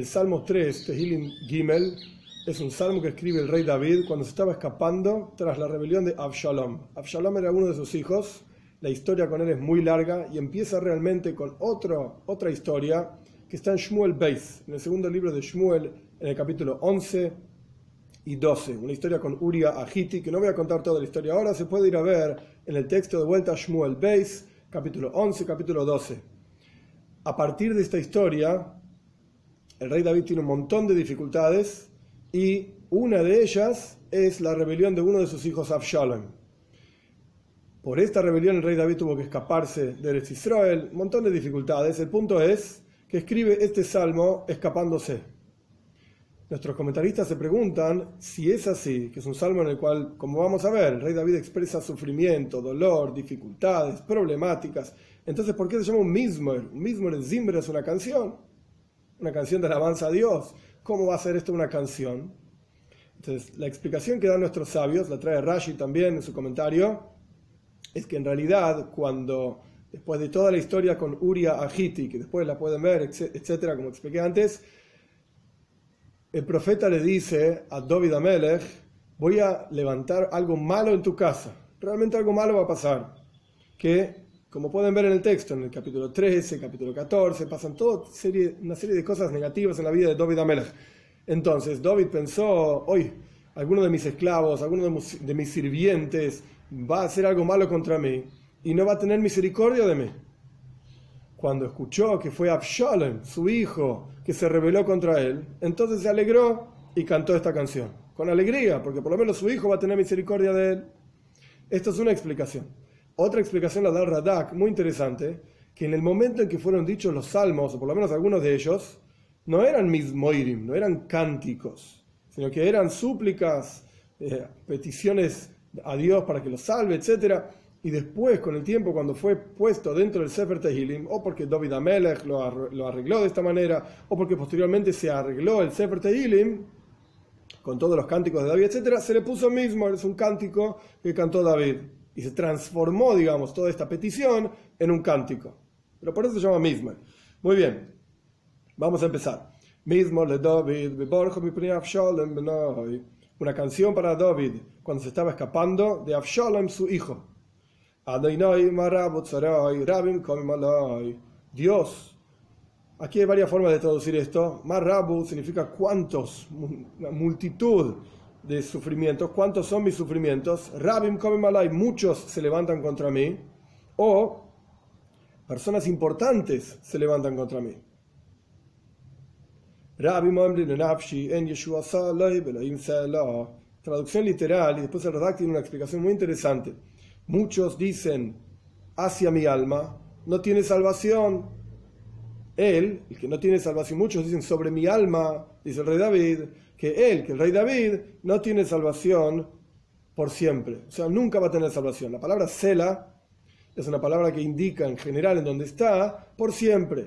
El Salmo 3, Tehilim Gimel, es un salmo que escribe el rey David cuando se estaba escapando tras la rebelión de Absalom. Absalom era uno de sus hijos, la historia con él es muy larga y empieza realmente con otro, otra historia que está en Shmuel Beis, en el segundo libro de Shmuel, en el capítulo 11 y 12. Una historia con Uria Agiti, que no voy a contar toda la historia ahora, se puede ir a ver en el texto de vuelta Shmuel Beis, capítulo 11, capítulo 12. A partir de esta historia, el rey David tiene un montón de dificultades y una de ellas es la rebelión de uno de sus hijos Absalom. Por esta rebelión el rey David tuvo que escaparse de Eretz Israel, un montón de dificultades. El punto es que escribe este salmo escapándose. Nuestros comentaristas se preguntan si es así, que es un salmo en el cual, como vamos a ver, el rey David expresa sufrimiento, dolor, dificultades, problemáticas. Entonces, ¿por qué se llama un mismer? Un mismer en Zimmer es una canción una canción de alabanza a Dios. ¿Cómo va a ser esto una canción? Entonces, la explicación que dan nuestros sabios, la trae Rashi también en su comentario, es que en realidad cuando, después de toda la historia con Uria Agiti, que después la pueden ver, etcétera, como expliqué antes, el profeta le dice a David Amelech, voy a levantar algo malo en tu casa, realmente algo malo va a pasar, que como pueden ver en el texto, en el capítulo 13, capítulo 14, pasan toda una serie de cosas negativas en la vida de David Amelech. Entonces, David pensó, hoy, alguno de mis esclavos, alguno de mis sirvientes va a hacer algo malo contra mí y no va a tener misericordia de mí. Cuando escuchó que fue Absalom, su hijo, que se rebeló contra él, entonces se alegró y cantó esta canción. Con alegría, porque por lo menos su hijo va a tener misericordia de él. Esto es una explicación. Otra explicación la da Radak, muy interesante, que en el momento en que fueron dichos los salmos, o por lo menos algunos de ellos, no eran mismoirim, no eran cánticos, sino que eran súplicas, eh, peticiones a Dios para que los salve, etc. Y después, con el tiempo, cuando fue puesto dentro del Sefer Tehilim, o porque David Amelech lo arregló de esta manera, o porque posteriormente se arregló el Sefer Tehilim, con todos los cánticos de David, etc., se le puso mismo, es un cántico que cantó David y se transformó, digamos, toda esta petición en un cántico. Pero por eso se llama Mismer. Muy bien, vamos a empezar. Mismo le David, una canción para David cuando se estaba escapando de Absalom, su hijo. Dios. Aquí hay varias formas de traducir esto. Marabu significa cuántos, una multitud de sufrimientos. ¿Cuántos son mis sufrimientos? Rabim Malay, muchos se levantan contra mí. O personas importantes se levantan contra mí. Traducción literal, y después el Radak tiene una explicación muy interesante. Muchos dicen hacia mi alma, no tiene salvación. Él, el que no tiene salvación, muchos dicen sobre mi alma, dice el rey David, que él, que el rey David, no tiene salvación por siempre. O sea, nunca va a tener salvación. La palabra Sela es una palabra que indica en general en donde está por siempre.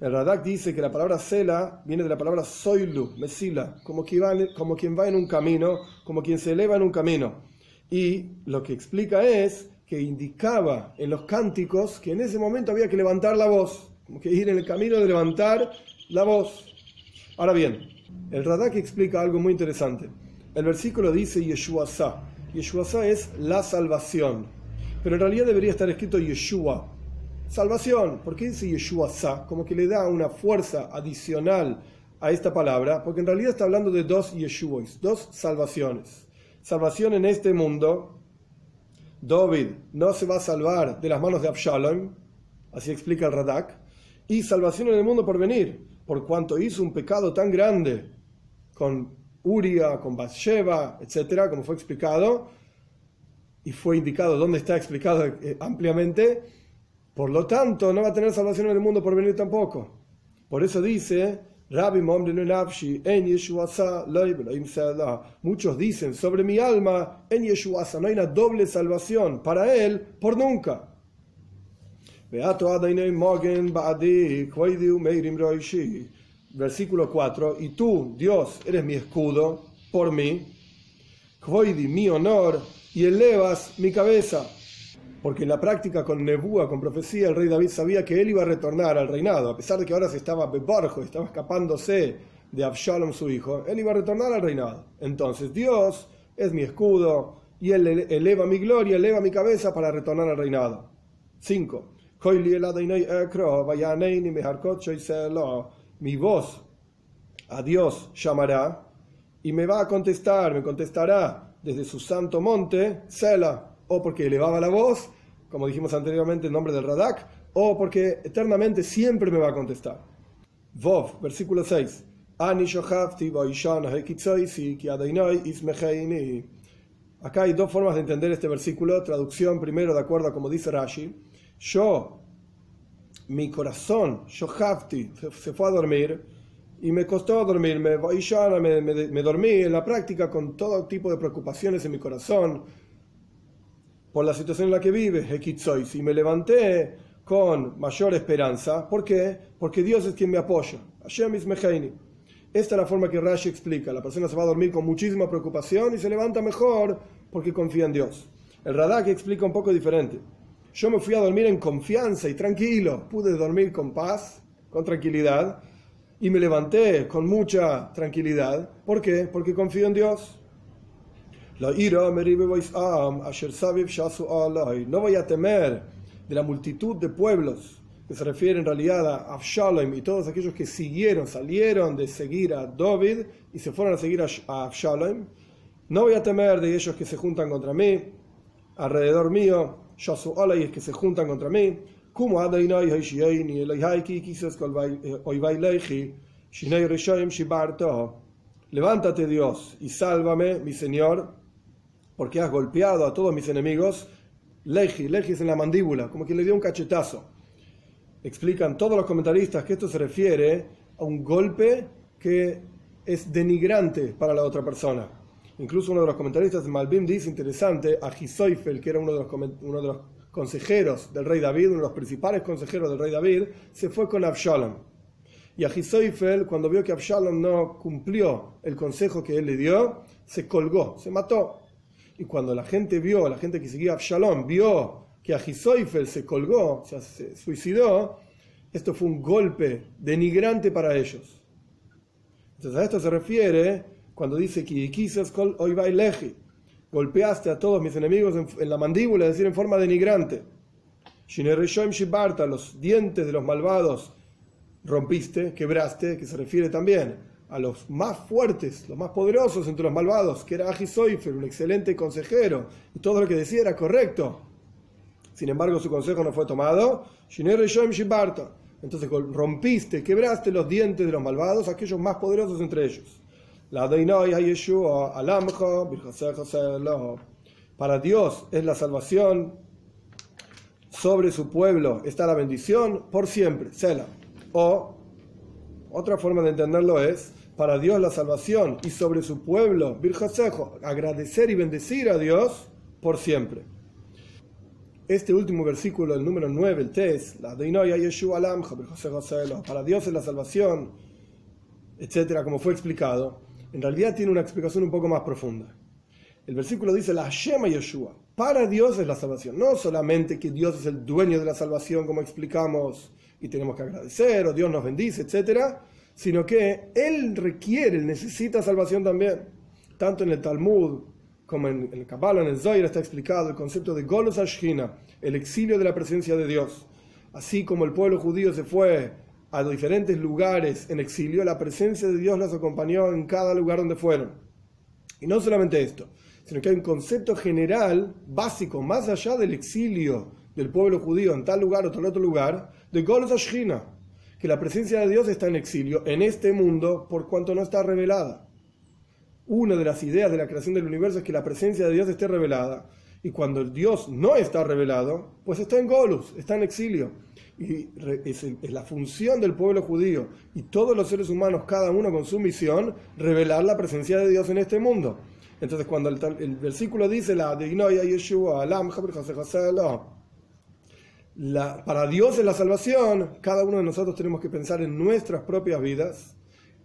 El Radak dice que la palabra Sela viene de la palabra Soilu, Mesila, como quien, va, como quien va en un camino, como quien se eleva en un camino. Y lo que explica es que indicaba en los cánticos que en ese momento había que levantar la voz, como que ir en el camino de levantar la voz. Ahora bien, el Radak explica algo muy interesante. El versículo dice Yeshua Sa. Yeshua Sa es la salvación. Pero en realidad debería estar escrito Yeshua. Salvación. ¿Por qué dice Yeshua Sa? Como que le da una fuerza adicional a esta palabra, porque en realidad está hablando de dos Yeshuas, dos salvaciones. Salvación en este mundo. David no se va a salvar de las manos de Absalom, así explica el Radak, y salvación en el mundo por venir, por cuanto hizo un pecado tan grande con Uria, con Bathsheba, etcétera, como fue explicado, y fue indicado dónde está explicado eh, ampliamente, por lo tanto no va a tener salvación en el mundo por venir tampoco. Por eso dice, Muchos dicen sobre mi alma, en Yeshuasa no hay una doble salvación para él por nunca. Versículo 4. Y tú, Dios, eres mi escudo por mí. mi honor y elevas mi cabeza. Porque en la práctica con Nebúa, con profecía, el rey David sabía que él iba a retornar al reinado, a pesar de que ahora se estaba beborjo, estaba escapándose de Absalom su hijo, él iba a retornar al reinado. Entonces Dios es mi escudo y él eleva mi gloria, eleva mi cabeza para retornar al reinado. 5. Mi voz a Dios llamará y me va a contestar, me contestará desde su santo monte, Sela, o porque elevaba la voz, como dijimos anteriormente en nombre del Radak, o porque eternamente siempre me va a contestar. Vov, versículo 6. Acá hay dos formas de entender este versículo. Traducción primero, de acuerdo a como dice Rashi. Yo, mi corazón, yo hafti, se fue a dormir y me costó dormirme. Me, me, me dormí en la práctica con todo tipo de preocupaciones en mi corazón por la situación en la que vive, y me levanté con mayor esperanza. ¿Por qué? Porque Dios es quien me apoya. Hashem is Esta es la forma que Rashi explica. La persona se va a dormir con muchísima preocupación y se levanta mejor porque confía en Dios. El Radak explica un poco diferente. Yo me fui a dormir en confianza y tranquilo. Pude dormir con paz, con tranquilidad. Y me levanté con mucha tranquilidad. ¿Por qué? Porque confío en Dios. No voy a temer de la multitud de pueblos que se refiere en realidad a Absalom y todos aquellos que siguieron, salieron de seguir a David y se fueron a seguir a Absalom. No voy a temer de ellos que se juntan contra mí, alrededor mío, que se juntan contra mí. Como Levántate Dios y sálvame, mi Señor, porque has golpeado a todos mis enemigos, leji, leji es en la mandíbula, como que le dio un cachetazo. Explican todos los comentaristas que esto se refiere a un golpe que es denigrante para la otra persona. Incluso uno de los comentaristas de Malbim dice interesante, a Gisoifel, que era uno de, los, uno de los consejeros del rey David, uno de los principales consejeros del rey David, se fue con Absalom. Y a Gisoifel, cuando vio que Absalom no cumplió el consejo que él le dio, se colgó, se mató. Y cuando la gente vio, la gente que seguía a Absalom, vio que Ahisoifel se colgó, o sea, se suicidó, esto fue un golpe denigrante para ellos. Entonces a esto se refiere cuando dice que golpeaste a todos mis enemigos en, la mandíbula, es decir, en forma denigrante. los dientes de los malvados rompiste, quebraste, que se refiere también a los más fuertes, los más poderosos entre los malvados, que era Ajisoifer, un excelente consejero, y todo lo que decía era correcto. Sin embargo, su consejo no fue tomado. Entonces rompiste, quebraste los dientes de los malvados, aquellos más poderosos entre ellos. Para Dios es la salvación, sobre su pueblo está la bendición por siempre. O otra forma de entenderlo es para Dios la salvación y sobre su pueblo, Virjosejo, agradecer y bendecir a Dios por siempre. Este último versículo, el número 9, el Tes, la para Dios es la salvación, etcétera, como fue explicado, en realidad tiene una explicación un poco más profunda. El versículo dice la Shema Yeshua. Para Dios es la salvación. No solamente que Dios es el dueño de la salvación, como explicamos, y tenemos que agradecer, o Dios nos bendice, etcétera, sino que él requiere, él necesita salvación también. Tanto en el Talmud como en el Kabbalah, en el Zohar está explicado el concepto de Golos Ashkina, el exilio de la presencia de Dios. Así como el pueblo judío se fue a diferentes lugares en exilio, la presencia de Dios los acompañó en cada lugar donde fueron. Y no solamente esto, sino que hay un concepto general, básico, más allá del exilio del pueblo judío en tal lugar o tal otro lugar, de Golos Ashkina que la presencia de Dios está en exilio en este mundo por cuanto no está revelada. Una de las ideas de la creación del universo es que la presencia de Dios esté revelada. Y cuando Dios no está revelado, pues está en Golus, está en exilio. Y es, la función del pueblo judío y todos los seres humanos, cada uno con su misión, revelar la presencia de Dios en este mundo. Entonces, cuando el, versículo dice la Yeshua, para Dios es la salvación, cada uno de nosotros tenemos que pensar en nuestras propias vidas,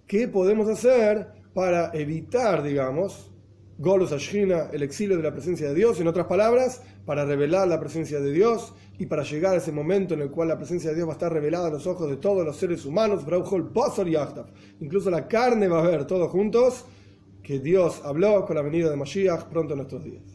qué podemos hacer para evitar, digamos, Golus Ashina, el exilio de la presencia de Dios, en otras palabras, para revelar la presencia de Dios y para llegar a ese momento en el cual la presencia de Dios va a estar revelada a los ojos de todos los seres humanos, incluso la carne va a ver todos juntos que Dios habló con la venida de Mashiach pronto en nuestros días.